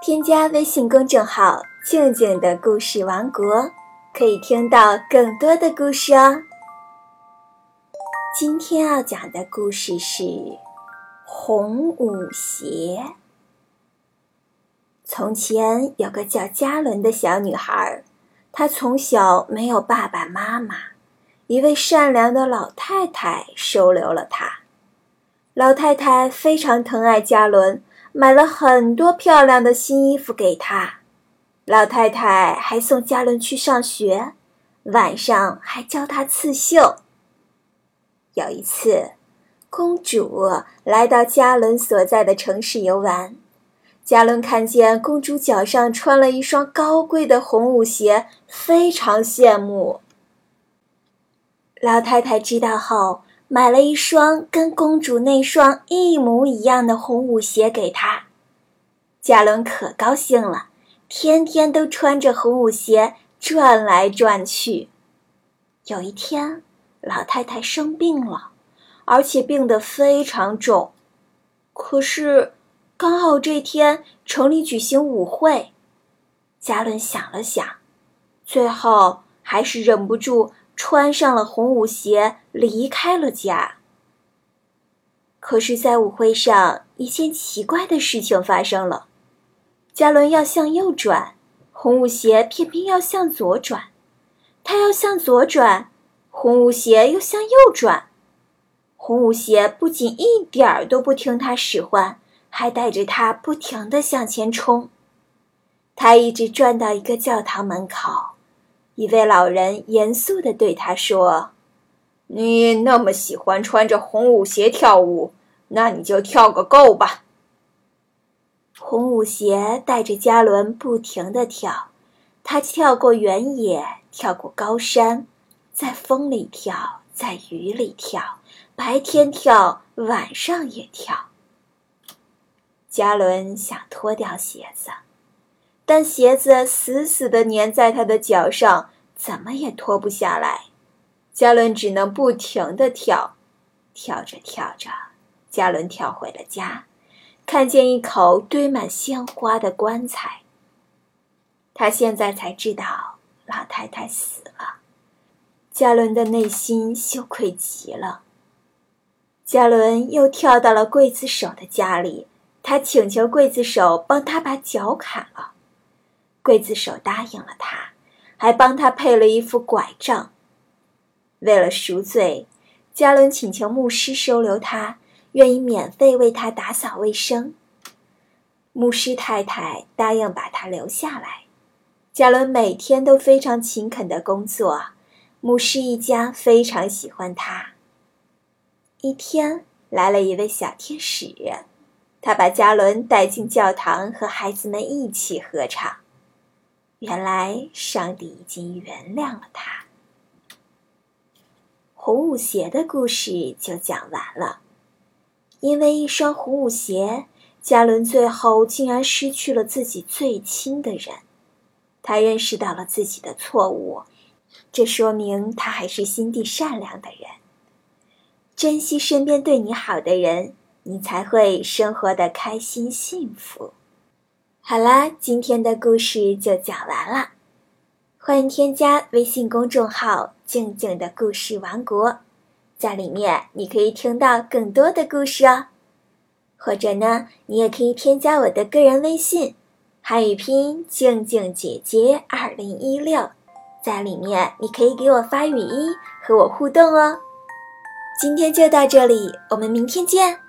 添加微信公众号“静静的故事王国”，可以听到更多的故事哦。今天要讲的故事是《红舞鞋》。从前有个叫嘉伦的小女孩，她从小没有爸爸妈妈，一位善良的老太太收留了她。老太太非常疼爱嘉伦。买了很多漂亮的新衣服给他，老太太还送嘉伦去上学，晚上还教他刺绣。有一次，公主来到嘉伦所在的城市游玩，嘉伦看见公主脚上穿了一双高贵的红舞鞋，非常羡慕。老太太知道后。买了一双跟公主那双一模一样的红舞鞋给她，嘉伦可高兴了，天天都穿着红舞鞋转来转去。有一天，老太太生病了，而且病得非常重。可是，刚好这天城里举行舞会，嘉伦想了想，最后还是忍不住。穿上了红舞鞋，离开了家。可是，在舞会上，一件奇怪的事情发生了：嘉伦要向右转，红舞鞋偏偏要向左转；他要向左转，红舞鞋又向右转。红舞鞋不仅一点儿都不听他使唤，还带着他不停地向前冲。他一直转到一个教堂门口。一位老人严肃地对他说：“你那么喜欢穿着红舞鞋跳舞，那你就跳个够吧。”红舞鞋带着嘉伦不停地跳，他跳过原野，跳过高山，在风里跳，在雨里跳，白天跳，晚上也跳。嘉伦想脱掉鞋子。但鞋子死死地粘在他的脚上，怎么也脱不下来。嘉伦只能不停地跳，跳着跳着，嘉伦跳回了家，看见一口堆满鲜花的棺材。他现在才知道老太太死了，嘉伦的内心羞愧极了。嘉伦又跳到了刽子手的家里，他请求刽子手帮他把脚砍了。刽子手答应了他，还帮他配了一副拐杖。为了赎罪，加伦请求牧师收留他，愿意免费为他打扫卫生。牧师太太答应把他留下来。加伦每天都非常勤恳的工作，牧师一家非常喜欢他。一天来了一位小天使，他把加伦带进教堂，和孩子们一起合唱。原来上帝已经原谅了他。红舞鞋的故事就讲完了。因为一双红舞鞋，嘉伦最后竟然失去了自己最亲的人。他认识到了自己的错误，这说明他还是心地善良的人。珍惜身边对你好的人，你才会生活的开心幸福。好啦，今天的故事就讲完了。欢迎添加微信公众号“静静的故事王国”，在里面你可以听到更多的故事哦。或者呢，你也可以添加我的个人微信，汉语拼音“静静姐姐二零一六”，在里面你可以给我发语音和我互动哦。今天就到这里，我们明天见。